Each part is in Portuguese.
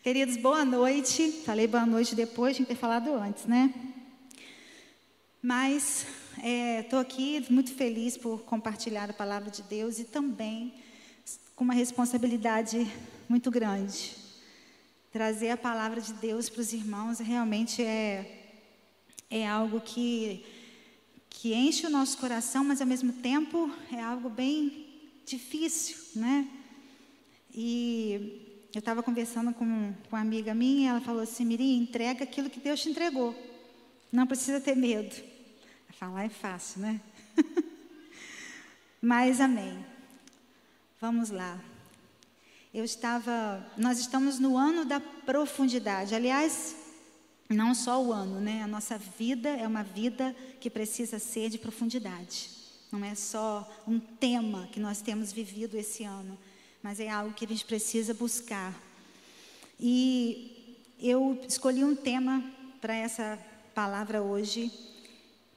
Queridos, boa noite. Falei boa noite depois de ter falado antes, né? Mas estou é, aqui muito feliz por compartilhar a palavra de Deus e também com uma responsabilidade muito grande. Trazer a palavra de Deus para os irmãos realmente é, é algo que, que enche o nosso coração, mas ao mesmo tempo é algo bem difícil, né? E eu estava conversando com, com uma amiga minha, e ela falou assim: Miri, entrega aquilo que Deus te entregou. Não precisa ter medo. Falar é fácil, né? Mas amém. Vamos lá. Eu estava, nós estamos no ano da profundidade. Aliás, não só o ano, né? A nossa vida é uma vida que precisa ser de profundidade. Não é só um tema que nós temos vivido esse ano, mas é algo que a gente precisa buscar. E eu escolhi um tema para essa palavra hoje,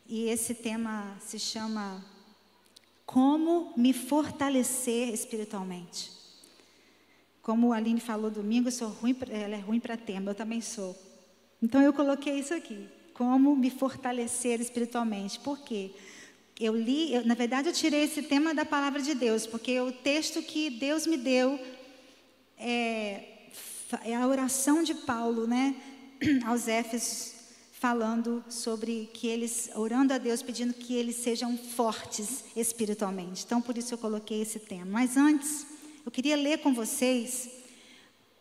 e esse tema se chama Como me fortalecer espiritualmente. Como a Aline falou domingo, eu sou ruim, ela é ruim para tema, eu também sou. Então eu coloquei isso aqui, como me fortalecer espiritualmente. Por quê? Eu li, eu, na verdade eu tirei esse tema da palavra de Deus, porque o texto que Deus me deu é, é a oração de Paulo, né, aos Éfesos, falando sobre que eles, orando a Deus, pedindo que eles sejam fortes espiritualmente. Então, por isso eu coloquei esse tema. Mas antes, eu queria ler com vocês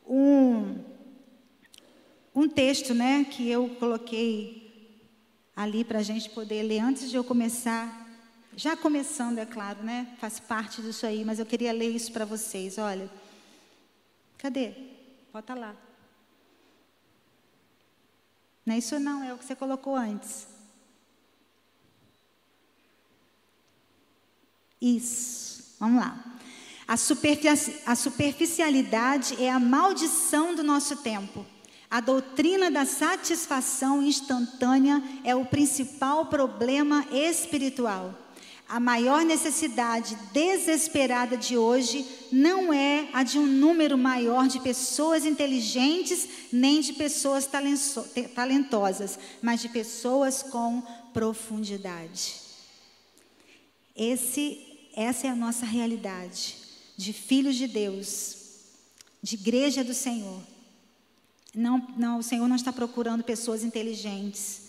um, um texto, né, que eu coloquei ali para a gente poder ler antes de eu começar já começando, é claro, né? Faz parte disso aí, mas eu queria ler isso para vocês. Olha, cadê? Bota lá. Não é isso não, é o que você colocou antes. Isso. Vamos lá. A, a superficialidade é a maldição do nosso tempo. A doutrina da satisfação instantânea é o principal problema espiritual. A maior necessidade desesperada de hoje não é a de um número maior de pessoas inteligentes, nem de pessoas talentosas, mas de pessoas com profundidade. Esse, essa é a nossa realidade, de filhos de Deus, de igreja do Senhor. Não, não, o Senhor não está procurando pessoas inteligentes,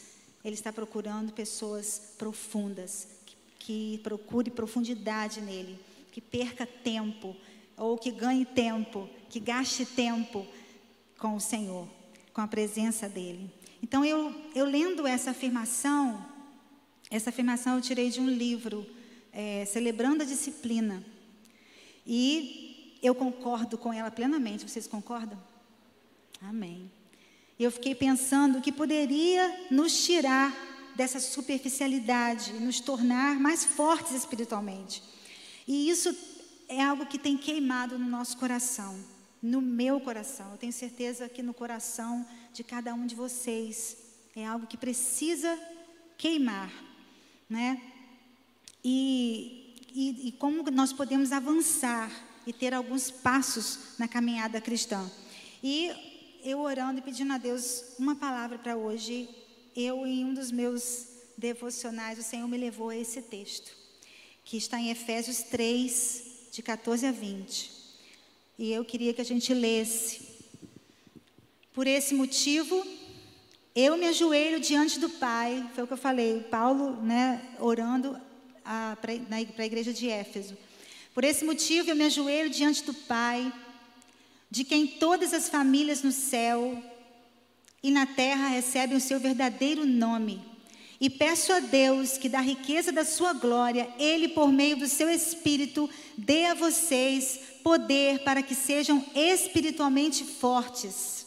Ele está procurando pessoas profundas, que procure profundidade nele, que perca tempo, ou que ganhe tempo, que gaste tempo com o Senhor, com a presença dele. Então, eu, eu lendo essa afirmação, essa afirmação eu tirei de um livro, é, Celebrando a Disciplina. E eu concordo com ela plenamente. Vocês concordam? Amém. Eu fiquei pensando que poderia nos tirar dessa superficialidade, nos tornar mais fortes espiritualmente. E isso é algo que tem queimado no nosso coração, no meu coração. Eu tenho certeza que no coração de cada um de vocês é algo que precisa queimar, né? E, e, e como nós podemos avançar e ter alguns passos na caminhada cristã. E eu orando e pedindo a Deus uma palavra para hoje, eu, em um dos meus devocionais, o Senhor me levou a esse texto, que está em Efésios 3, de 14 a 20. E eu queria que a gente lesse. Por esse motivo, eu me ajoelho diante do Pai, foi o que eu falei, Paulo, né, orando para a igreja de Éfeso. Por esse motivo, eu me ajoelho diante do Pai, de quem todas as famílias no céu e na terra recebem o seu verdadeiro nome. E peço a Deus que, da riqueza da sua glória, Ele, por meio do seu Espírito, dê a vocês poder para que sejam espiritualmente fortes.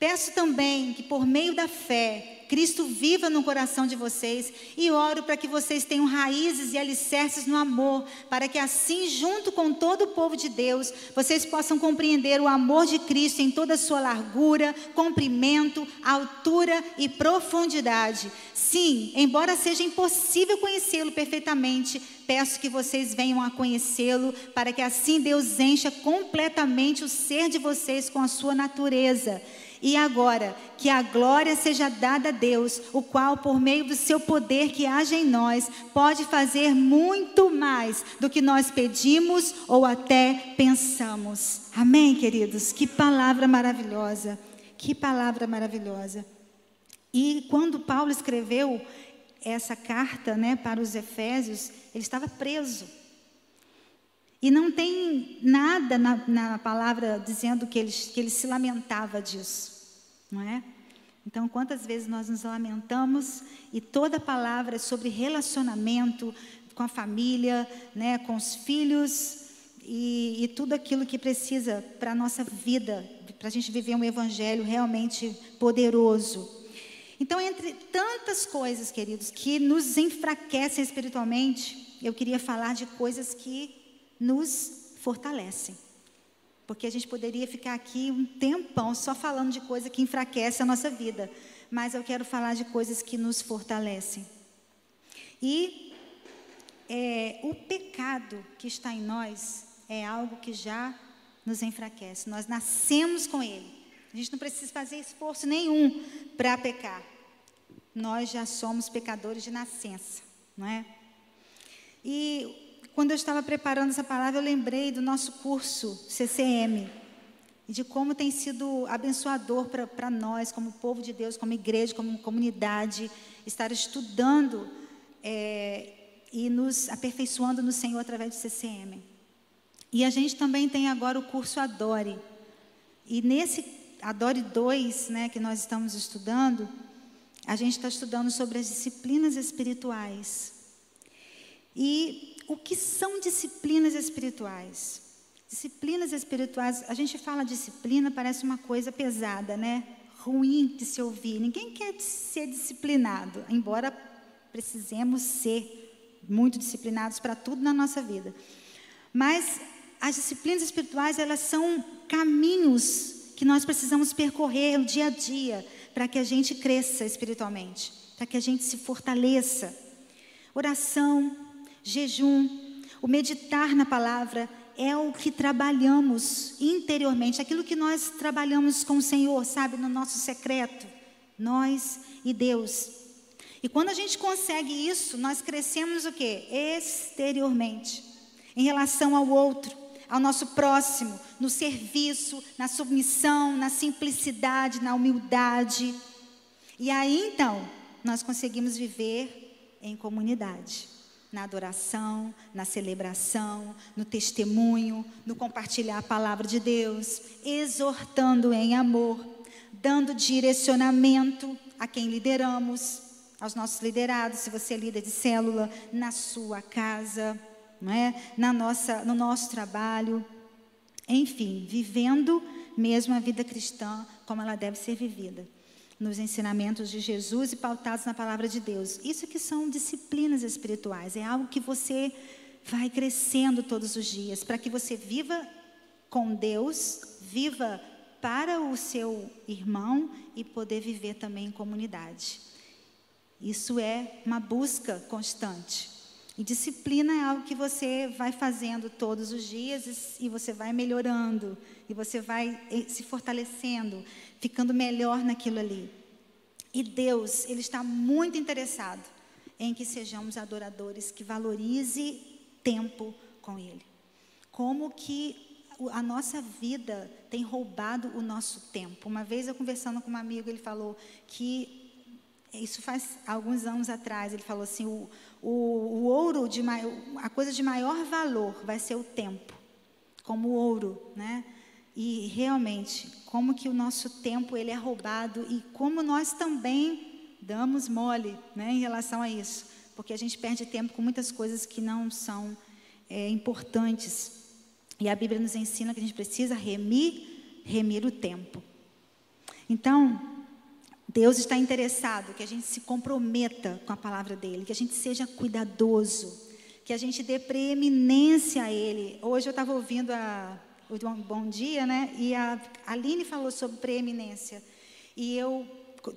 Peço também que por meio da fé Cristo viva no coração de vocês e oro para que vocês tenham raízes e alicerces no amor, para que assim, junto com todo o povo de Deus, vocês possam compreender o amor de Cristo em toda a sua largura, comprimento, altura e profundidade. Sim, embora seja impossível conhecê-lo perfeitamente, peço que vocês venham a conhecê-lo, para que assim Deus encha completamente o ser de vocês com a sua natureza e agora, que a glória seja dada a Deus, o qual, por meio do seu poder que age em nós, pode fazer muito mais do que nós pedimos ou até pensamos. Amém, queridos? Que palavra maravilhosa. Que palavra maravilhosa. E quando Paulo escreveu essa carta né, para os Efésios, ele estava preso. E não tem nada na, na palavra dizendo que ele, que ele se lamentava disso, não é? Então, quantas vezes nós nos lamentamos e toda palavra é sobre relacionamento com a família, né, com os filhos e, e tudo aquilo que precisa para a nossa vida, para a gente viver um evangelho realmente poderoso. Então, entre tantas coisas, queridos, que nos enfraquecem espiritualmente, eu queria falar de coisas que nos fortalecem. Porque a gente poderia ficar aqui um tempão só falando de coisa que enfraquece a nossa vida. Mas eu quero falar de coisas que nos fortalecem. E é, o pecado que está em nós é algo que já nos enfraquece. Nós nascemos com ele. A gente não precisa fazer esforço nenhum para pecar. Nós já somos pecadores de nascença, não é? E quando eu estava preparando essa palavra, eu lembrei do nosso curso CCM e de como tem sido abençoador para nós, como povo de Deus, como igreja, como comunidade, estar estudando é, e nos aperfeiçoando no Senhor através do CCM. E a gente também tem agora o curso Adore. E nesse Adore 2, né, que nós estamos estudando, a gente está estudando sobre as disciplinas espirituais. E o que são disciplinas espirituais? Disciplinas espirituais, a gente fala disciplina, parece uma coisa pesada, né? Ruim de se ouvir. Ninguém quer ser disciplinado, embora precisemos ser muito disciplinados para tudo na nossa vida. Mas as disciplinas espirituais, elas são caminhos que nós precisamos percorrer no dia a dia para que a gente cresça espiritualmente, para que a gente se fortaleça. Oração, jejum, o meditar na palavra é o que trabalhamos interiormente, aquilo que nós trabalhamos com o Senhor, sabe, no nosso secreto, nós e Deus. E quando a gente consegue isso, nós crescemos o quê? Exteriormente, em relação ao outro, ao nosso próximo, no serviço, na submissão, na simplicidade, na humildade. E aí então, nós conseguimos viver em comunidade na adoração, na celebração, no testemunho, no compartilhar a palavra de Deus, exortando em amor, dando direcionamento a quem lideramos, aos nossos liderados, se você é líder de célula, na sua casa, não é? na nossa, no nosso trabalho, enfim, vivendo mesmo a vida cristã como ela deve ser vivida nos ensinamentos de Jesus e pautados na palavra de Deus. Isso que são disciplinas espirituais, é algo que você vai crescendo todos os dias, para que você viva com Deus, viva para o seu irmão e poder viver também em comunidade. Isso é uma busca constante. E disciplina é algo que você vai fazendo todos os dias e você vai melhorando, e você vai eh, se fortalecendo, ficando melhor naquilo ali. E Deus, Ele está muito interessado em que sejamos adoradores, que valorize tempo com Ele. Como que a nossa vida tem roubado o nosso tempo. Uma vez eu conversando com um amigo, ele falou que isso faz alguns anos atrás, ele falou assim, o, o, o ouro de a coisa de maior valor vai ser o tempo, como o ouro, né? E realmente, como que o nosso tempo ele é roubado e como nós também damos mole, né, em relação a isso, porque a gente perde tempo com muitas coisas que não são é, importantes. E a Bíblia nos ensina que a gente precisa remir, remir o tempo. Então, Deus está interessado que a gente se comprometa com a palavra dele, que a gente seja cuidadoso, que a gente dê preeminência a ele. Hoje eu estava ouvindo a, Bom Dia, né? E a Aline falou sobre preeminência. E eu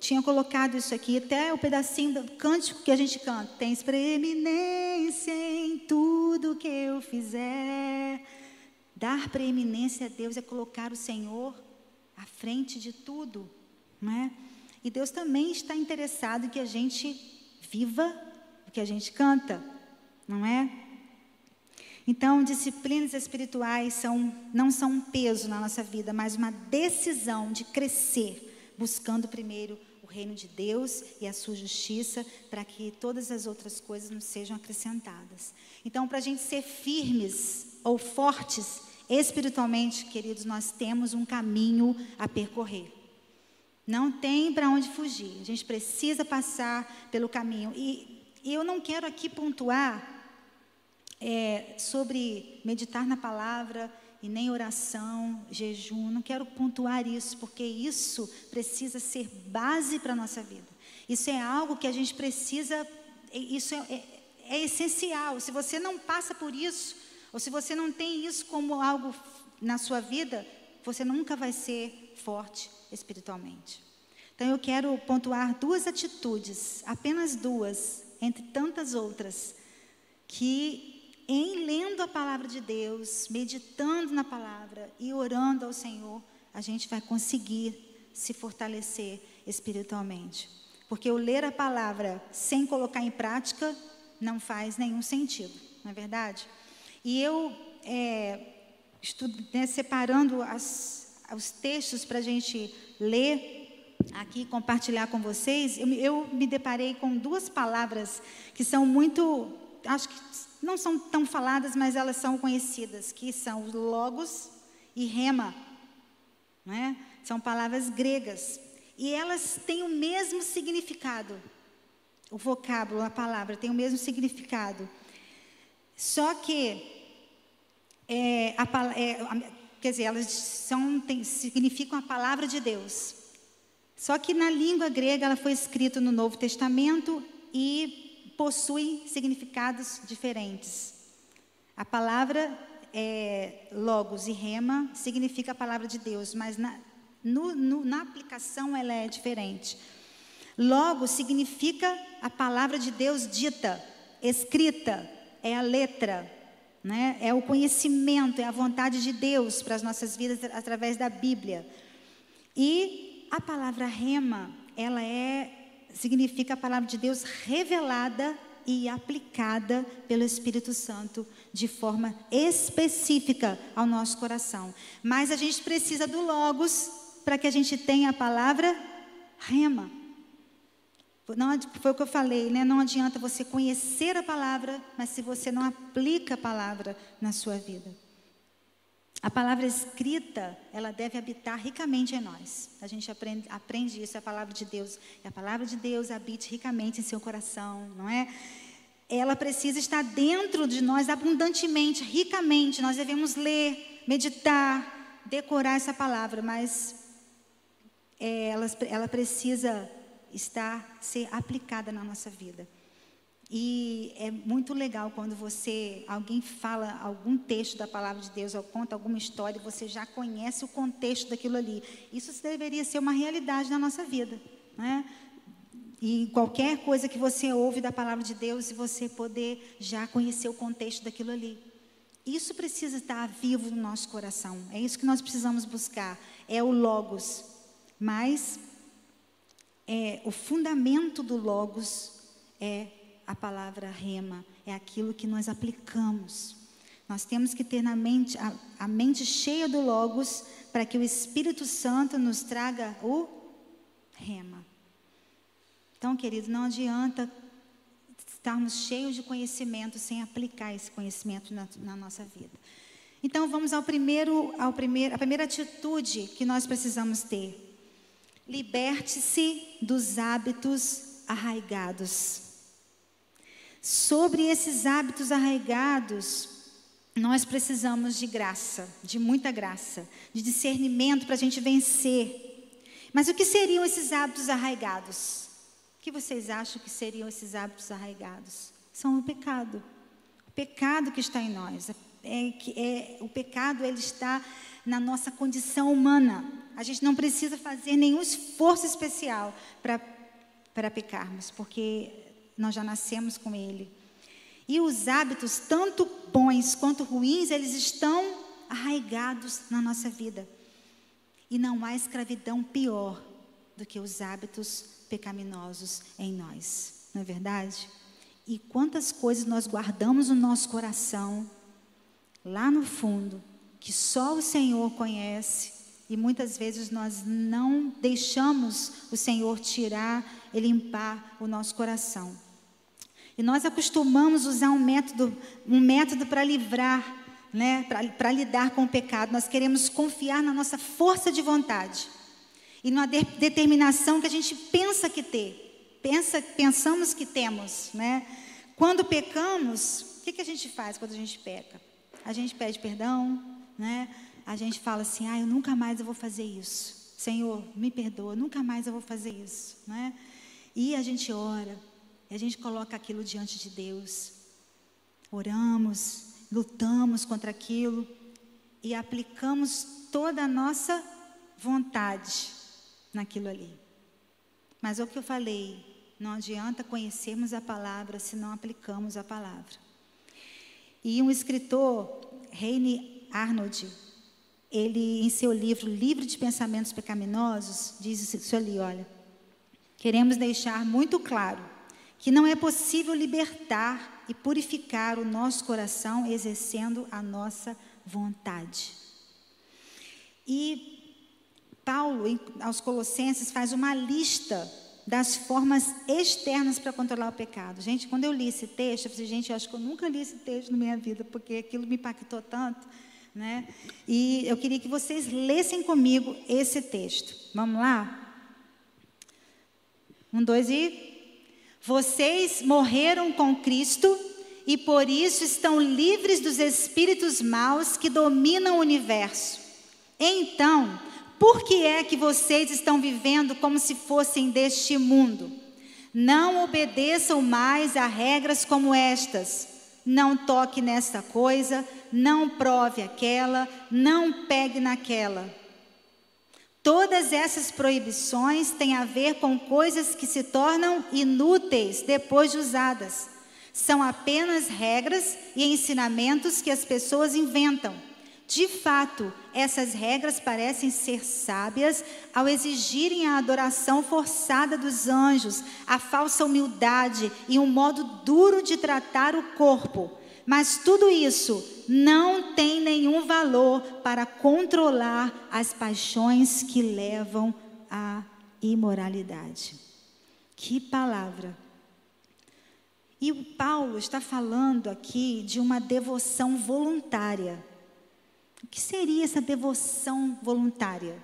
tinha colocado isso aqui, até o pedacinho do cântico que a gente canta. Tens preeminência em tudo que eu fizer. Dar preeminência a Deus é colocar o Senhor à frente de tudo, não é? E Deus também está interessado que a gente viva o que a gente canta, não é? Então, disciplinas espirituais são, não são um peso na nossa vida, mas uma decisão de crescer, buscando primeiro o reino de Deus e a sua justiça, para que todas as outras coisas nos sejam acrescentadas. Então, para a gente ser firmes ou fortes espiritualmente, queridos, nós temos um caminho a percorrer. Não tem para onde fugir. A gente precisa passar pelo caminho. E, e eu não quero aqui pontuar é, sobre meditar na palavra e nem oração, jejum. Não quero pontuar isso, porque isso precisa ser base para a nossa vida. Isso é algo que a gente precisa, isso é, é, é essencial. Se você não passa por isso, ou se você não tem isso como algo na sua vida, você nunca vai ser forte espiritualmente. Então eu quero pontuar duas atitudes, apenas duas, entre tantas outras, que em lendo a palavra de Deus, meditando na palavra e orando ao Senhor, a gente vai conseguir se fortalecer espiritualmente. Porque o ler a palavra sem colocar em prática não faz nenhum sentido, não é verdade? E eu é, estudo, né, separando as, os textos para a gente ler aqui, compartilhar com vocês, eu, eu me deparei com duas palavras que são muito, acho que não são tão faladas, mas elas são conhecidas, que são logos e rema. Né? São palavras gregas. E elas têm o mesmo significado. O vocábulo, a palavra, tem o mesmo significado. Só que é, a, é, quer dizer, elas são, tem, significam a palavra de Deus. Só que na língua grega ela foi escrita no Novo Testamento e possui significados diferentes. A palavra é, logos e rema significa a palavra de Deus, mas na, no, no, na aplicação ela é diferente. Logos significa a palavra de Deus dita, escrita, é a letra, né? É o conhecimento, é a vontade de Deus para as nossas vidas através da Bíblia. E a palavra rema, ela é significa a palavra de Deus revelada e aplicada pelo Espírito Santo de forma específica ao nosso coração. Mas a gente precisa do logos para que a gente tenha a palavra rema. Não, foi o que eu falei, né? Não adianta você conhecer a palavra, mas se você não aplica a palavra na sua vida. A palavra escrita, ela deve habitar ricamente em nós. A gente aprende, aprende isso, é a palavra de Deus. E a palavra de Deus habite ricamente em seu coração, não é? Ela precisa estar dentro de nós abundantemente, ricamente. Nós devemos ler, meditar, decorar essa palavra, mas é, ela, ela precisa estar, ser aplicada na nossa vida. E é muito legal quando você, alguém fala algum texto da palavra de Deus ou conta alguma história, você já conhece o contexto daquilo ali. Isso deveria ser uma realidade na nossa vida, né? E qualquer coisa que você ouve da palavra de Deus e você poder já conhecer o contexto daquilo ali. Isso precisa estar vivo no nosso coração. É isso que nós precisamos buscar. É o logos. Mas é, o fundamento do Logos é a palavra rema, é aquilo que nós aplicamos. Nós temos que ter na mente, a, a mente cheia do Logos para que o Espírito Santo nos traga o rema. Então, querido, não adianta estarmos cheios de conhecimento sem aplicar esse conhecimento na, na nossa vida. Então, vamos ao primeiro, ao primeiro, a primeira atitude que nós precisamos ter. Liberte-se dos hábitos arraigados. Sobre esses hábitos arraigados, nós precisamos de graça, de muita graça, de discernimento para a gente vencer. Mas o que seriam esses hábitos arraigados? O que vocês acham que seriam esses hábitos arraigados? São o pecado. O pecado que está em nós. É, é, o pecado ele está na nossa condição humana. A gente não precisa fazer nenhum esforço especial para pecarmos, porque nós já nascemos com ele. E os hábitos, tanto bons quanto ruins, eles estão arraigados na nossa vida. E não há escravidão pior do que os hábitos pecaminosos em nós, não é verdade? E quantas coisas nós guardamos no nosso coração, lá no fundo, que só o Senhor conhece, e muitas vezes nós não deixamos o Senhor tirar e limpar o nosso coração. E nós acostumamos usar um método, um método para livrar, né, para lidar com o pecado. Nós queremos confiar na nossa força de vontade e na de, determinação que a gente pensa que ter, pensa, pensamos que temos, né? Quando pecamos, o que, que a gente faz quando a gente peca? A gente pede perdão, né? A gente fala assim, ah, eu nunca mais eu vou fazer isso. Senhor, me perdoa, nunca mais eu vou fazer isso, né? E a gente ora, e a gente coloca aquilo diante de Deus. Oramos, lutamos contra aquilo e aplicamos toda a nossa vontade naquilo ali. Mas é o que eu falei, não adianta conhecermos a palavra se não aplicamos a palavra. E um escritor, Reine Arnold, ele em seu livro Livro de Pensamentos Pecaminosos, diz isso ali, olha. Queremos deixar muito claro que não é possível libertar e purificar o nosso coração exercendo a nossa vontade. E Paulo, aos Colossenses, faz uma lista das formas externas para controlar o pecado. Gente, quando eu li esse texto, eu falei, gente, eu acho que eu nunca li esse texto na minha vida, porque aquilo me impactou tanto. Né? E eu queria que vocês lessem comigo esse texto. Vamos lá? Um, dois e. Vocês morreram com Cristo e por isso estão livres dos espíritos maus que dominam o universo. Então, por que é que vocês estão vivendo como se fossem deste mundo? Não obedeçam mais a regras como estas. Não toque nesta coisa, não prove aquela, não pegue naquela. Todas essas proibições têm a ver com coisas que se tornam inúteis depois de usadas. São apenas regras e ensinamentos que as pessoas inventam. De fato, essas regras parecem ser sábias ao exigirem a adoração forçada dos anjos, a falsa humildade e um modo duro de tratar o corpo. Mas tudo isso não tem nenhum valor para controlar as paixões que levam à imoralidade. Que palavra! E o Paulo está falando aqui de uma devoção voluntária. O que seria essa devoção voluntária?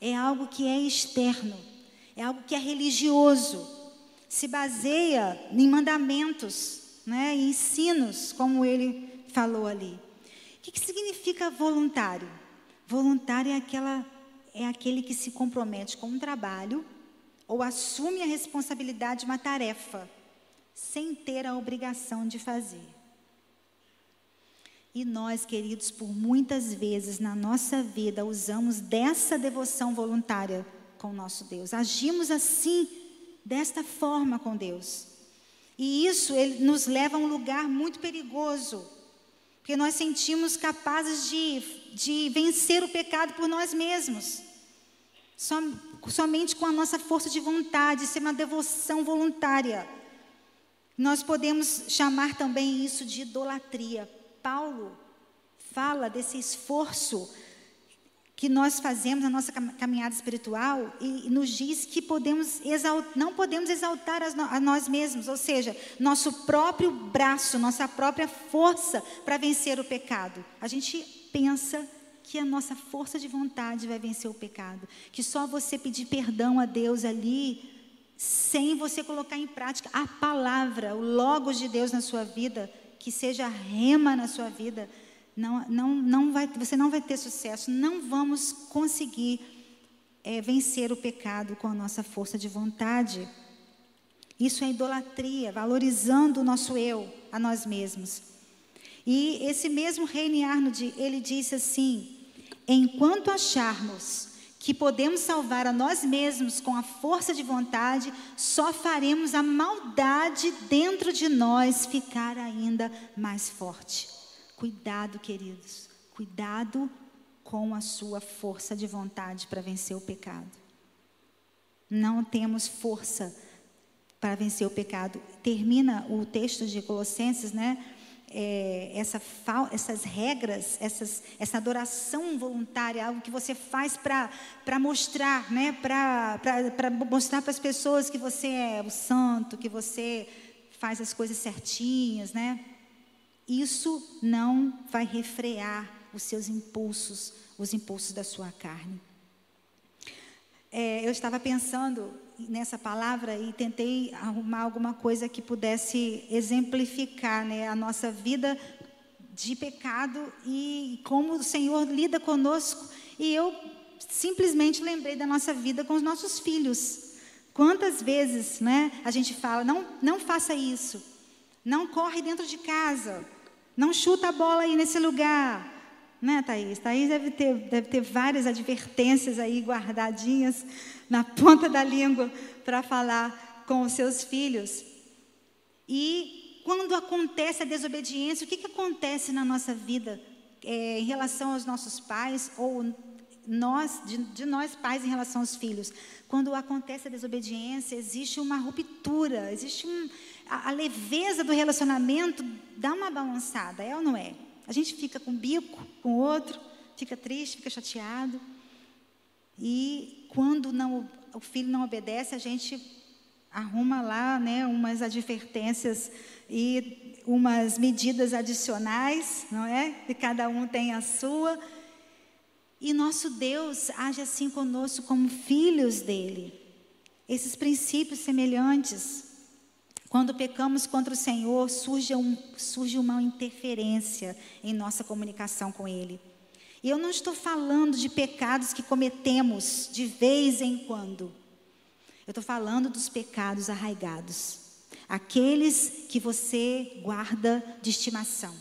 É algo que é externo, é algo que é religioso, se baseia em mandamentos, né, ensinos, como ele falou ali. O que, que significa voluntário? Voluntário é, aquela, é aquele que se compromete com um trabalho ou assume a responsabilidade de uma tarefa sem ter a obrigação de fazer. E nós, queridos, por muitas vezes na nossa vida usamos dessa devoção voluntária com o nosso Deus. Agimos assim, desta forma com Deus. E isso ele nos leva a um lugar muito perigoso, porque nós sentimos capazes de, de vencer o pecado por nós mesmos, Som, somente com a nossa força de vontade, ser uma devoção voluntária. Nós podemos chamar também isso de idolatria. Paulo fala desse esforço que nós fazemos na nossa caminhada espiritual e, nos diz que podemos não podemos exaltar a nós mesmos, ou seja, nosso próprio braço, nossa própria força para vencer o pecado. A gente pensa que a nossa força de vontade vai vencer o pecado, que só você pedir perdão a Deus ali, sem você colocar em prática a palavra, o logos de Deus na sua vida, que seja rema na sua vida, não, não, não vai, você não vai ter sucesso, não vamos conseguir é, vencer o pecado com a nossa força de vontade. Isso é idolatria, valorizando o nosso eu, a nós mesmos. E esse mesmo Reine Arnold, ele disse assim: enquanto acharmos que podemos salvar a nós mesmos com a força de vontade, só faremos a maldade dentro de nós ficar ainda mais forte. Cuidado, queridos, cuidado com a sua força de vontade para vencer o pecado. Não temos força para vencer o pecado. Termina o texto de Colossenses, né? É, essa, essas regras, essas, essa adoração voluntária, algo que você faz para mostrar, né? para mostrar para as pessoas que você é o santo, que você faz as coisas certinhas, né? Isso não vai refrear os seus impulsos, os impulsos da sua carne. É, eu estava pensando nessa palavra e tentei arrumar alguma coisa que pudesse exemplificar né, a nossa vida de pecado e como o Senhor lida conosco. E eu simplesmente lembrei da nossa vida com os nossos filhos. Quantas vezes né, a gente fala, não, não faça isso, não corre dentro de casa, não chuta a bola aí nesse lugar, né, Thaís? Thaís deve ter, deve ter várias advertências aí guardadinhas na ponta da língua para falar com os seus filhos. E quando acontece a desobediência, o que, que acontece na nossa vida é, em relação aos nossos pais ou nós, de, de, nós pais em relação aos filhos? Quando acontece a desobediência, existe uma ruptura, existe um, a, a leveza do relacionamento dá uma balançada, é ou não é? A gente fica com bico com o outro, fica triste, fica chateado. E quando não, o filho não obedece, a gente arruma lá né, umas advertências e umas medidas adicionais, não é? E cada um tem a sua. E nosso Deus age assim conosco como filhos dele. Esses princípios semelhantes. Quando pecamos contra o Senhor, surge, um, surge uma interferência em nossa comunicação com Ele. E eu não estou falando de pecados que cometemos de vez em quando. Eu estou falando dos pecados arraigados. Aqueles que você guarda de estimação.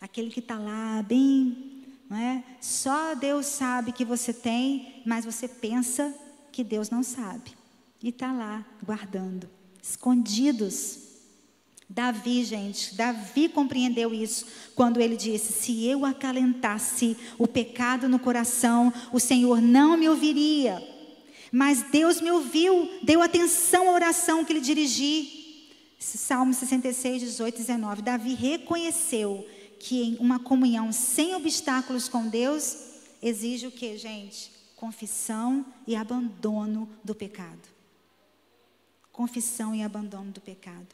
Aquele que está lá bem, não é? Só Deus sabe que você tem, mas você pensa que Deus não sabe. E está lá guardando escondidos. Davi, gente, Davi compreendeu isso quando ele disse: Se eu acalentasse o pecado no coração, o Senhor não me ouviria. Mas Deus me ouviu, deu atenção à oração que lhe dirigi. Salmo 66, 18 e 19. Davi reconheceu que em uma comunhão sem obstáculos com Deus exige o que, gente? Confissão e abandono do pecado confissão e abandono do pecado.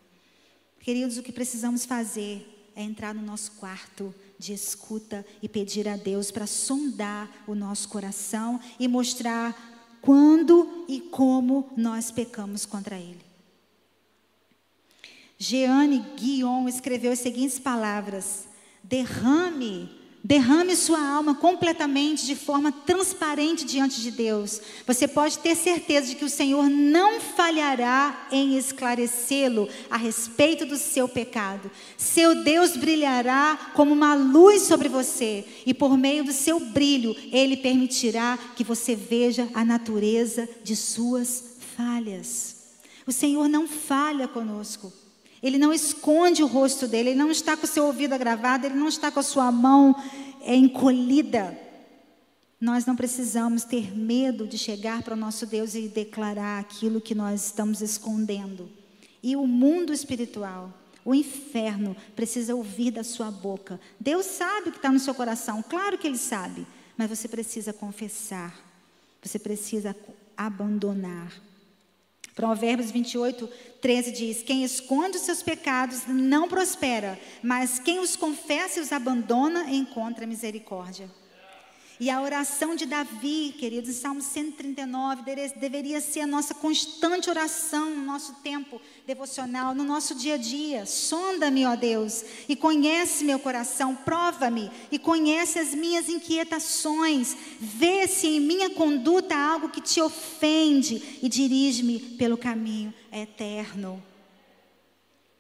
Queridos, o que precisamos fazer é entrar no nosso quarto de escuta e pedir a Deus para sondar o nosso coração e mostrar quando e como nós pecamos contra Ele. Jeanne Guion escreveu as seguintes palavras: derrame Derrame sua alma completamente de forma transparente diante de Deus. Você pode ter certeza de que o Senhor não falhará em esclarecê-lo a respeito do seu pecado. Seu Deus brilhará como uma luz sobre você, e por meio do seu brilho, ele permitirá que você veja a natureza de suas falhas. O Senhor não falha conosco. Ele não esconde o rosto dele, ele não está com o seu ouvido agravado, ele não está com a sua mão é, encolhida. Nós não precisamos ter medo de chegar para o nosso Deus e declarar aquilo que nós estamos escondendo. E o mundo espiritual, o inferno, precisa ouvir da sua boca. Deus sabe o que está no seu coração, claro que Ele sabe, mas você precisa confessar, você precisa abandonar. Provérbios 28, 13 diz: Quem esconde os seus pecados não prospera, mas quem os confessa e os abandona encontra misericórdia. E a oração de Davi, queridos, em Salmo 139, deveria ser a nossa constante oração no nosso tempo devocional, no nosso dia a dia. Sonda-me, ó Deus, e conhece meu coração, prova-me e conhece as minhas inquietações. Vê se em minha conduta há algo que te ofende e dirige-me pelo caminho eterno.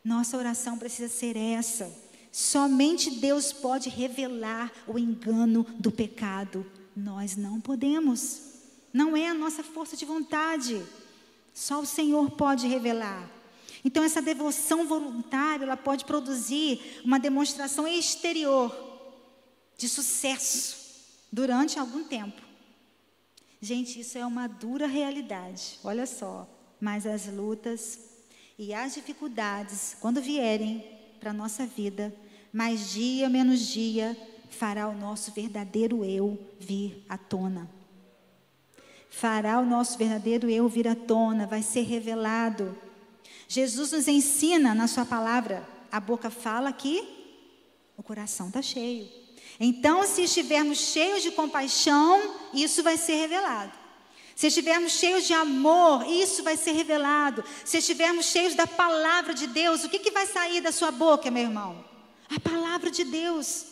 Nossa oração precisa ser essa. Somente Deus pode revelar o engano do pecado. Nós não podemos. Não é a nossa força de vontade. Só o Senhor pode revelar. Então essa devoção voluntária, ela pode produzir uma demonstração exterior de sucesso durante algum tempo. Gente, isso é uma dura realidade. Olha só, mas as lutas e as dificuldades, quando vierem, para a nossa vida, mas dia menos dia fará o nosso verdadeiro eu vir à tona. Fará o nosso verdadeiro eu vir à tona, vai ser revelado. Jesus nos ensina na Sua palavra: a boca fala que o coração está cheio. Então, se estivermos cheios de compaixão, isso vai ser revelado. Se estivermos cheios de amor, isso vai ser revelado. Se estivermos cheios da palavra de Deus, o que, que vai sair da sua boca, meu irmão? A palavra de Deus.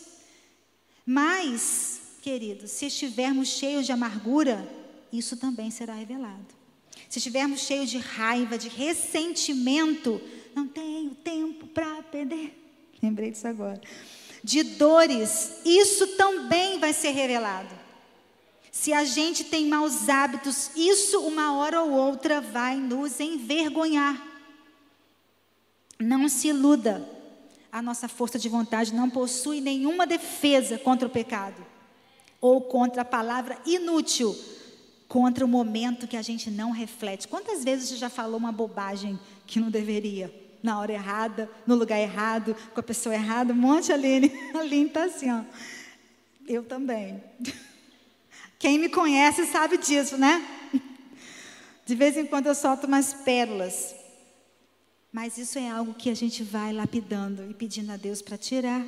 Mas, queridos, se estivermos cheios de amargura, isso também será revelado. Se estivermos cheios de raiva, de ressentimento, não tenho tempo para perder. Lembrei disso agora. De dores, isso também vai ser revelado. Se a gente tem maus hábitos, isso uma hora ou outra vai nos envergonhar. Não se iluda. A nossa força de vontade não possui nenhuma defesa contra o pecado ou contra a palavra inútil, contra o momento que a gente não reflete. Quantas vezes você já falou uma bobagem que não deveria? Na hora errada, no lugar errado, com a pessoa errada, um monte, Aline. Aline está assim, ó. Eu também. Quem me conhece sabe disso, né? De vez em quando eu solto umas pérolas. Mas isso é algo que a gente vai lapidando e pedindo a Deus para tirar.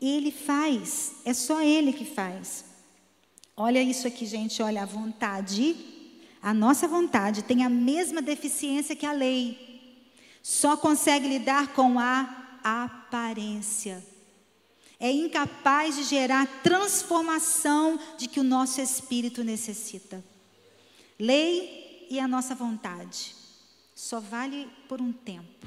Ele faz, é só Ele que faz. Olha isso aqui, gente, olha, a vontade, a nossa vontade tem a mesma deficiência que a lei. Só consegue lidar com a aparência é incapaz de gerar a transformação de que o nosso espírito necessita. Lei e a nossa vontade só vale por um tempo.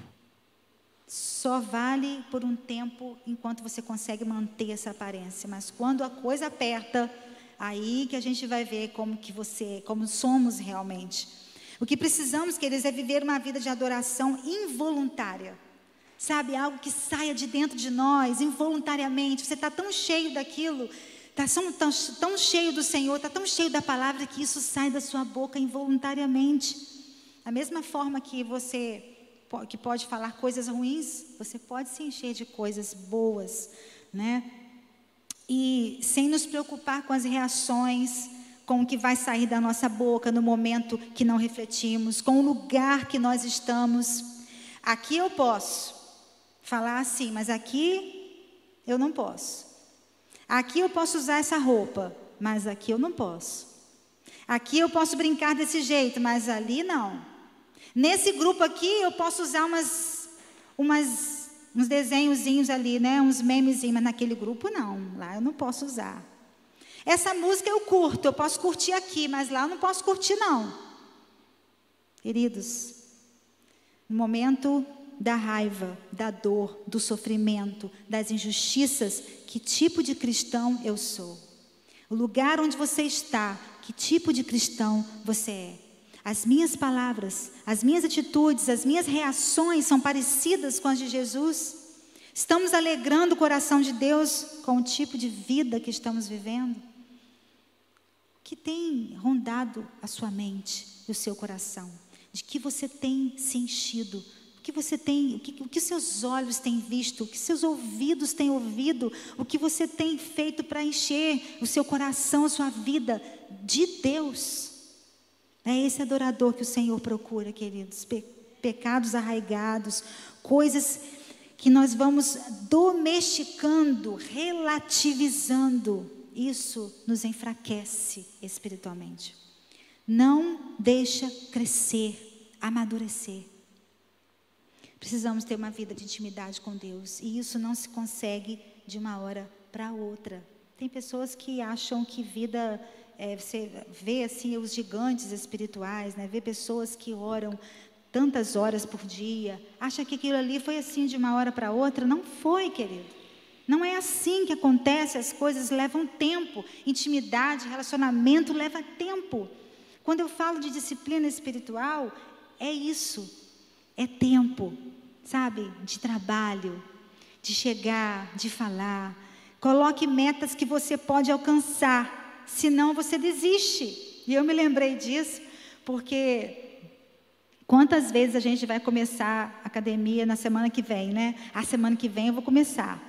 Só vale por um tempo enquanto você consegue manter essa aparência, mas quando a coisa aperta, aí que a gente vai ver como que você, como somos realmente. O que precisamos, queridos, é viver uma vida de adoração involuntária. Sabe, algo que saia de dentro de nós, involuntariamente. Você está tão cheio daquilo, está tão, tão, cheio do Senhor, está tão cheio da palavra que isso sai da sua boca involuntariamente. Da mesma forma que você que pode falar coisas ruins, você pode se encher de coisas boas, né? E sem nos preocupar com as reações, com o que vai sair da nossa boca no momento que não refletimos, com o lugar que nós estamos. Aqui eu posso, falar assim, mas aqui eu não posso. Aqui eu posso usar essa roupa, mas aqui eu não posso. Aqui eu posso brincar desse jeito, mas ali não. Nesse grupo aqui eu posso usar umas, umas, uns desenhozinhos ali, né? Uns memezinhos, mas naquele grupo não. Lá eu não posso usar. Essa música eu curto, eu posso curtir aqui, mas lá eu não posso curtir não. Queridos, no momento da raiva, da dor, do sofrimento, das injustiças, que tipo de cristão eu sou? O lugar onde você está, que tipo de cristão você é? As minhas palavras, as minhas atitudes, as minhas reações são parecidas com as de Jesus? Estamos alegrando o coração de Deus com o tipo de vida que estamos vivendo? Que tem rondado a sua mente e o seu coração? De que você tem se enchido? O que você tem, o que, o que seus olhos têm visto, o que seus ouvidos têm ouvido, o que você tem feito para encher o seu coração, a sua vida de Deus. É esse adorador que o Senhor procura, queridos. Pe pecados arraigados, coisas que nós vamos domesticando, relativizando. isso nos enfraquece espiritualmente. Não deixa crescer, amadurecer. Precisamos ter uma vida de intimidade com Deus e isso não se consegue de uma hora para outra. Tem pessoas que acham que vida é, você vê assim os gigantes espirituais, né? Vê pessoas que oram tantas horas por dia, acha que aquilo ali foi assim de uma hora para outra, não foi, querido. Não é assim que acontece, as coisas levam tempo. Intimidade, relacionamento leva tempo. Quando eu falo de disciplina espiritual, é isso. É tempo, sabe? De trabalho, de chegar, de falar. Coloque metas que você pode alcançar, senão você desiste. E eu me lembrei disso, porque quantas vezes a gente vai começar a academia na semana que vem, né? A semana que vem eu vou começar,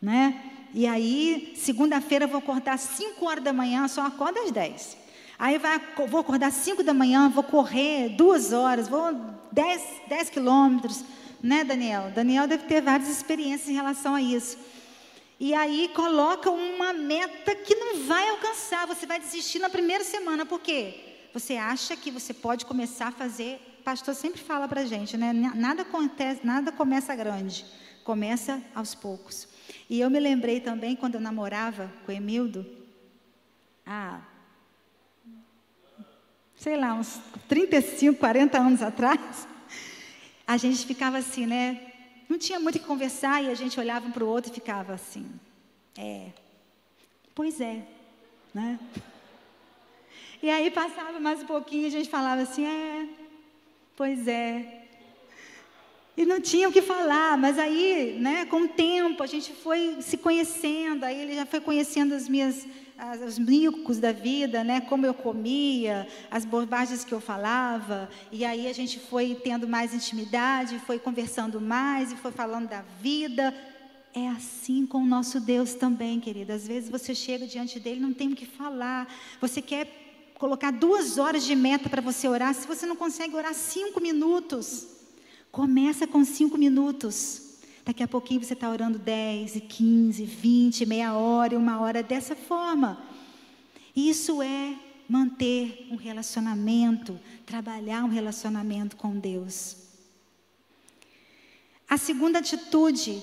né? E aí, segunda-feira eu vou acordar às 5 horas da manhã, só acordo às 10. Aí vai, vou acordar às 5 da manhã, vou correr duas horas, vou 10, 10 quilômetros né, Daniel? Daniel deve ter várias experiências em relação a isso. E aí coloca uma meta que não vai alcançar, você vai desistir na primeira semana, por quê? Você acha que você pode começar a fazer, pastor sempre fala para a gente, né? Nada, acontece, nada começa grande, começa aos poucos. E eu me lembrei também quando eu namorava com o Emildo, ah, sei lá, uns 35, 40 anos atrás, a gente ficava assim, né? Não tinha muito o que conversar e a gente olhava um para o outro e ficava assim. É, pois é, né? E aí passava mais um pouquinho e a gente falava assim, é, pois é. E não tinha o que falar, mas aí, né, com o tempo, a gente foi se conhecendo, aí ele já foi conhecendo as minhas as, os micos da vida, né? Como eu comia, as bobagens que eu falava. E aí a gente foi tendo mais intimidade, foi conversando mais e foi falando da vida. É assim com o nosso Deus também, querida. Às vezes você chega diante dele, não tem o que falar. Você quer colocar duas horas de meta para você orar. Se você não consegue orar cinco minutos, começa com cinco minutos. Daqui a pouquinho você está orando 10, 15, 20, meia hora, uma hora dessa forma. Isso é manter um relacionamento, trabalhar um relacionamento com Deus. A segunda atitude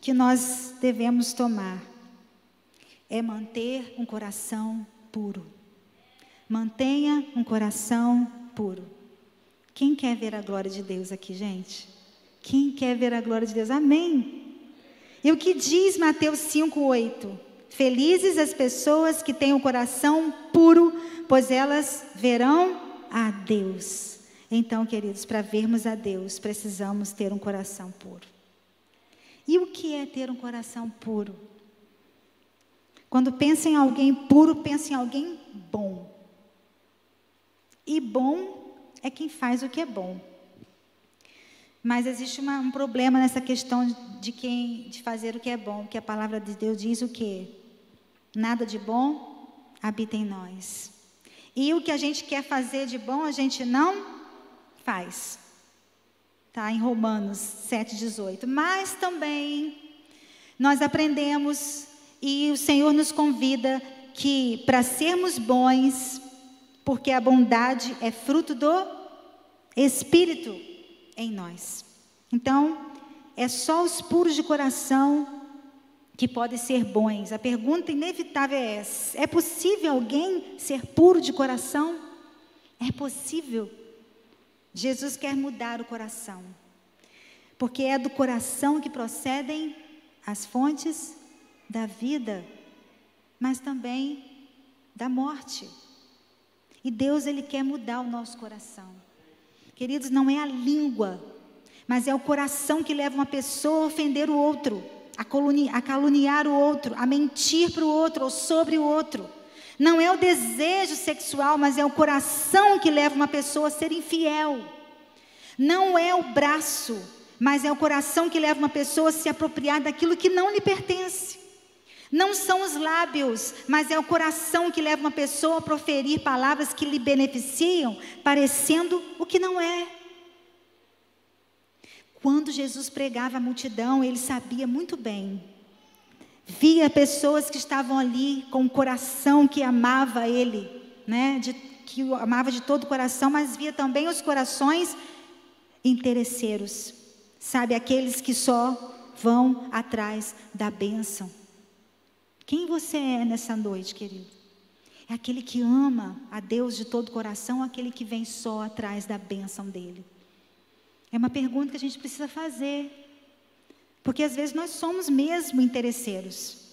que nós devemos tomar é manter um coração puro. Mantenha um coração puro. Quem quer ver a glória de Deus aqui, gente? Quem quer ver a glória de Deus? Amém. E o que diz Mateus 5:8? Felizes as pessoas que têm o coração puro, pois elas verão a Deus. Então, queridos, para vermos a Deus, precisamos ter um coração puro. E o que é ter um coração puro? Quando pensa em alguém puro, pensa em alguém bom. E bom é quem faz o que é bom. Mas existe uma, um problema nessa questão de quem de fazer o que é bom, que a palavra de Deus diz o quê? Nada de bom habita em nós. E o que a gente quer fazer de bom, a gente não faz. Está em Romanos 7,18. Mas também nós aprendemos e o Senhor nos convida que para sermos bons, porque a bondade é fruto do Espírito em nós. Então, é só os puros de coração que podem ser bons. A pergunta inevitável é essa: é possível alguém ser puro de coração? É possível. Jesus quer mudar o coração, porque é do coração que procedem as fontes da vida, mas também da morte. E Deus ele quer mudar o nosso coração. Queridos, não é a língua, mas é o coração que leva uma pessoa a ofender o outro, a, caluniar, a caluniar o outro, a mentir para o outro ou sobre o outro. Não é o desejo sexual, mas é o coração que leva uma pessoa a ser infiel. Não é o braço, mas é o coração que leva uma pessoa a se apropriar daquilo que não lhe pertence. Não são os lábios, mas é o coração que leva uma pessoa a proferir palavras que lhe beneficiam, parecendo o que não é. Quando Jesus pregava a multidão, ele sabia muito bem Via pessoas que estavam ali com o coração que amava Ele, né? De, que o amava de todo o coração, mas via também os corações interesseiros, sabe? Aqueles que só vão atrás da bênção. Quem você é nessa noite, querido? É aquele que ama a Deus de todo o coração, aquele que vem só atrás da bênção dele? É uma pergunta que a gente precisa fazer. Porque às vezes nós somos mesmo interesseiros.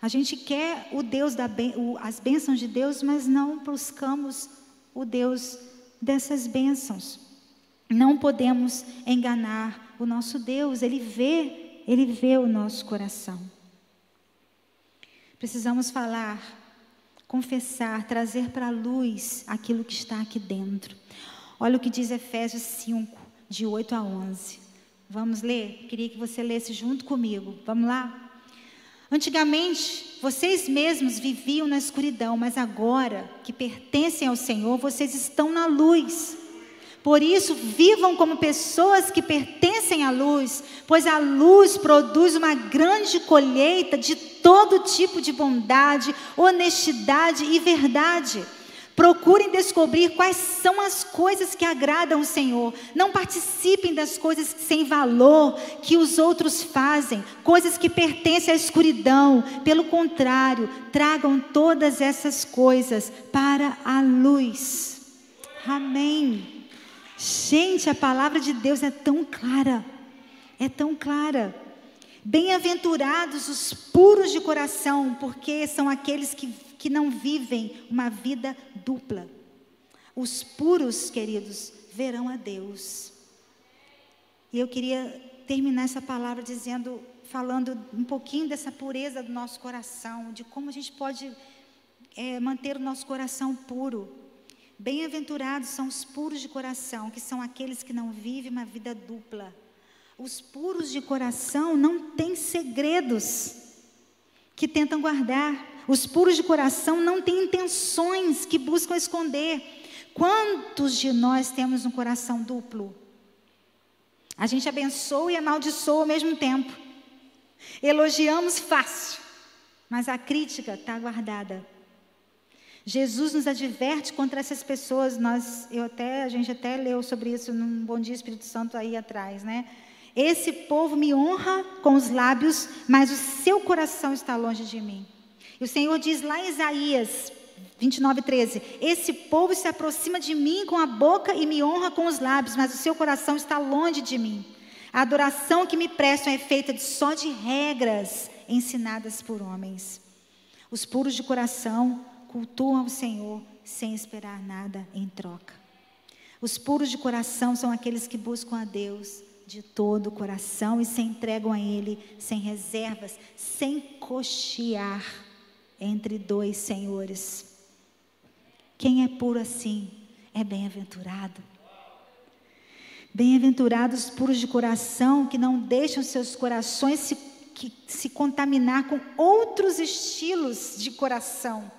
A gente quer o Deus da o, as bênçãos de Deus, mas não buscamos o Deus dessas bênçãos. Não podemos enganar o nosso Deus, ele vê, ele vê o nosso coração. Precisamos falar, confessar, trazer para a luz aquilo que está aqui dentro. Olha o que diz Efésios 5, de 8 a 11. Vamos ler? Queria que você lesse junto comigo. Vamos lá? Antigamente, vocês mesmos viviam na escuridão, mas agora que pertencem ao Senhor, vocês estão na luz. Por isso, vivam como pessoas que pertencem à luz, pois a luz produz uma grande colheita de todo tipo de bondade, honestidade e verdade. Procurem descobrir quais são as coisas que agradam o Senhor. Não participem das coisas sem valor que os outros fazem, coisas que pertencem à escuridão. Pelo contrário, tragam todas essas coisas para a luz. Amém. Gente, a palavra de Deus é tão clara, é tão clara. Bem-aventurados os puros de coração, porque são aqueles que, que não vivem uma vida dupla. Os puros, queridos, verão a Deus. E eu queria terminar essa palavra dizendo, falando um pouquinho dessa pureza do nosso coração, de como a gente pode é, manter o nosso coração puro. Bem-aventurados são os puros de coração, que são aqueles que não vivem uma vida dupla. Os puros de coração não têm segredos que tentam guardar. Os puros de coração não têm intenções que buscam esconder. Quantos de nós temos um coração duplo? A gente abençoa e amaldiçoa ao mesmo tempo. Elogiamos fácil, mas a crítica está guardada. Jesus nos adverte contra essas pessoas. Nós, eu até, a gente até leu sobre isso num Bom Dia Espírito Santo aí atrás, né? Esse povo me honra com os lábios, mas o seu coração está longe de mim. E o Senhor diz lá em Isaías 29, 13: Esse povo se aproxima de mim com a boca e me honra com os lábios, mas o seu coração está longe de mim. A adoração que me prestam é feita só de regras ensinadas por homens. Os puros de coração cultuam o Senhor sem esperar nada em troca. Os puros de coração são aqueles que buscam a Deus de todo o coração e se entregam a Ele sem reservas, sem cochear entre dois senhores. Quem é puro assim é bem-aventurado. Bem-aventurados puros de coração que não deixam seus corações se, que, se contaminar com outros estilos de coração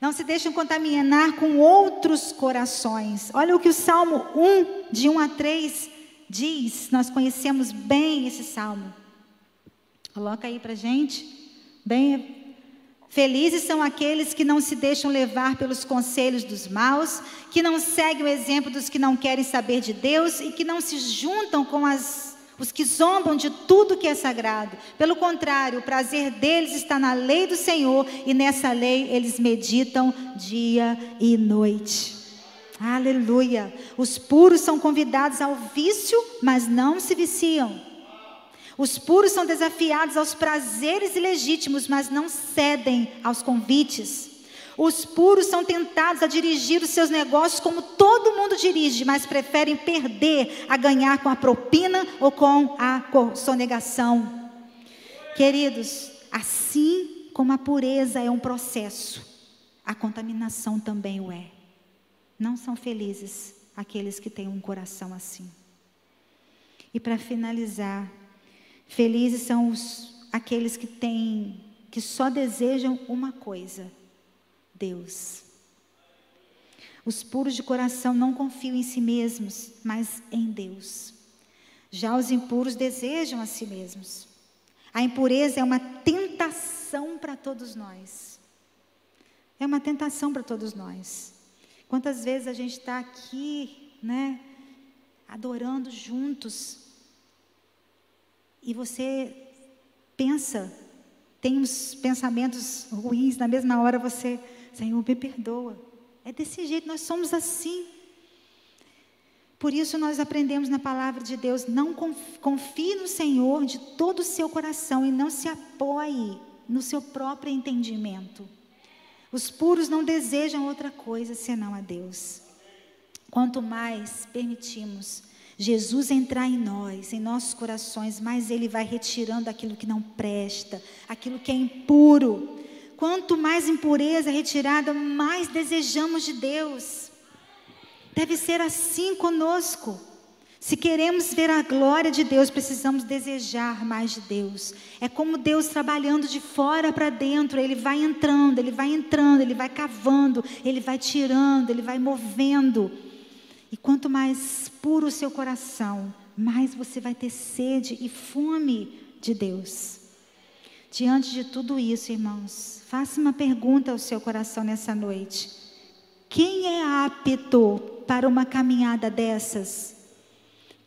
não se deixem contaminar com outros corações. Olha o que o Salmo 1, de 1 a 3, diz. Nós conhecemos bem esse salmo. Coloca aí para gente. Bem, Felizes são aqueles que não se deixam levar pelos conselhos dos maus, que não seguem o exemplo dos que não querem saber de Deus e que não se juntam com as os que zombam de tudo que é sagrado. Pelo contrário, o prazer deles está na lei do Senhor e nessa lei eles meditam dia e noite. Aleluia. Os puros são convidados ao vício, mas não se viciam. Os puros são desafiados aos prazeres ilegítimos, mas não cedem aos convites. Os puros são tentados a dirigir os seus negócios como todo mundo dirige, mas preferem perder a ganhar com a propina ou com a sonegação. Queridos, assim como a pureza é um processo, a contaminação também o é. Não são felizes aqueles que têm um coração assim. E para finalizar, felizes são os, aqueles que têm, que só desejam uma coisa Deus. Os puros de coração não confiam em si mesmos, mas em Deus. Já os impuros desejam a si mesmos. A impureza é uma tentação para todos nós. É uma tentação para todos nós. Quantas vezes a gente está aqui, né, adorando juntos, e você pensa, tem uns pensamentos ruins, na mesma hora você, Senhor, me perdoa. É desse jeito, nós somos assim. Por isso nós aprendemos na palavra de Deus, não confie no Senhor de todo o seu coração e não se apoie no seu próprio entendimento. Os puros não desejam outra coisa senão a Deus. Quanto mais permitimos Jesus entrar em nós, em nossos corações, mais Ele vai retirando aquilo que não presta, aquilo que é impuro. Quanto mais impureza retirada, mais desejamos de Deus. Deve ser assim conosco. Se queremos ver a glória de Deus, precisamos desejar mais de Deus. É como Deus trabalhando de fora para dentro, Ele vai entrando, Ele vai entrando, Ele vai cavando, Ele vai tirando, Ele vai movendo. E quanto mais puro o seu coração, mais você vai ter sede e fome de Deus. Diante de tudo isso, irmãos, faça uma pergunta ao seu coração nessa noite. Quem é apto para uma caminhada dessas?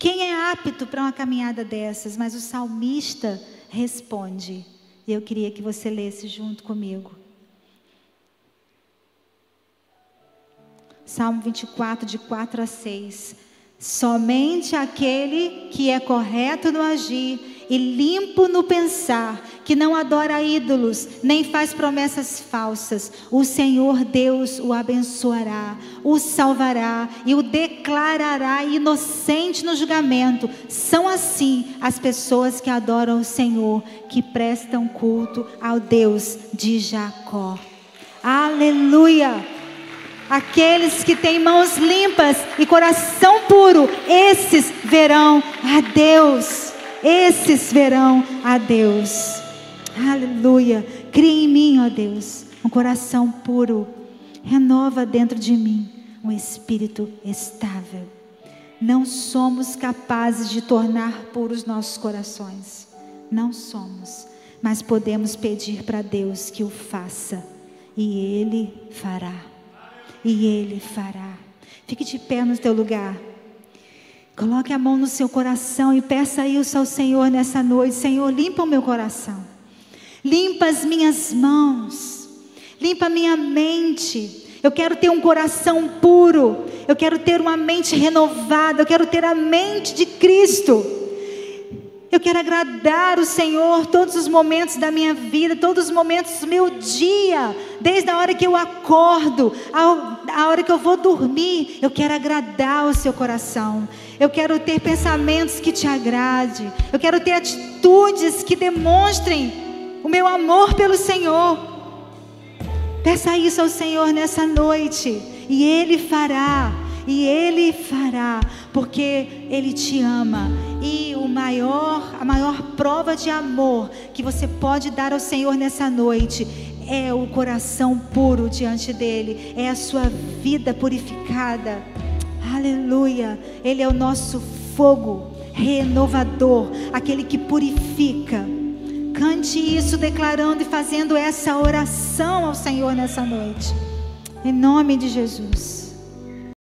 Quem é apto para uma caminhada dessas? Mas o salmista responde. E eu queria que você lesse junto comigo. Salmo 24, de 4 a 6. Somente aquele que é correto no agir e limpo no pensar, que não adora ídolos, nem faz promessas falsas, o Senhor Deus o abençoará, o salvará e o declarará inocente no julgamento. São assim as pessoas que adoram o Senhor, que prestam culto ao Deus de Jacó. Aleluia! Aqueles que têm mãos limpas e coração puro, esses verão a Deus esses verão a Deus. Aleluia. Cria em mim, ó Deus, um coração puro. Renova dentro de mim um espírito estável. Não somos capazes de tornar puros nossos corações. Não somos. Mas podemos pedir para Deus que o faça. E Ele fará. E Ele fará. Fique de pé no teu lugar. Coloque a mão no seu coração e peça isso ao Senhor nessa noite. Senhor, limpa o meu coração. Limpa as minhas mãos. Limpa a minha mente. Eu quero ter um coração puro. Eu quero ter uma mente renovada. Eu quero ter a mente de Cristo. Eu quero agradar o Senhor todos os momentos da minha vida, todos os momentos do meu dia, desde a hora que eu acordo, a hora que eu vou dormir. Eu quero agradar o seu coração. Eu quero ter pensamentos que te agrade. Eu quero ter atitudes que demonstrem o meu amor pelo Senhor. Peça isso ao Senhor nessa noite e Ele fará. E Ele fará, porque Ele te ama. E o maior, a maior prova de amor que você pode dar ao Senhor nessa noite é o coração puro diante dele, é a sua vida purificada. Aleluia. Ele é o nosso fogo renovador, aquele que purifica. Cante isso declarando e fazendo essa oração ao Senhor nessa noite. Em nome de Jesus.